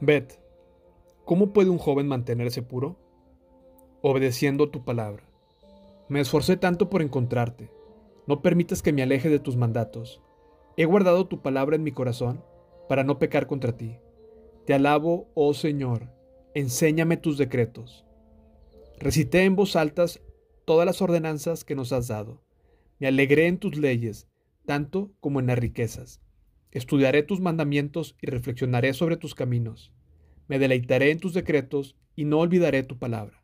Bet, ¿cómo puede un joven mantenerse puro? Obedeciendo tu palabra. Me esforcé tanto por encontrarte. No permitas que me aleje de tus mandatos. He guardado tu palabra en mi corazón para no pecar contra ti. Te alabo, oh Señor, enséñame tus decretos. Recité en voz altas todas las ordenanzas que nos has dado. Me alegré en tus leyes, tanto como en las riquezas. Estudiaré tus mandamientos y reflexionaré sobre tus caminos. Me deleitaré en tus decretos y no olvidaré tu palabra.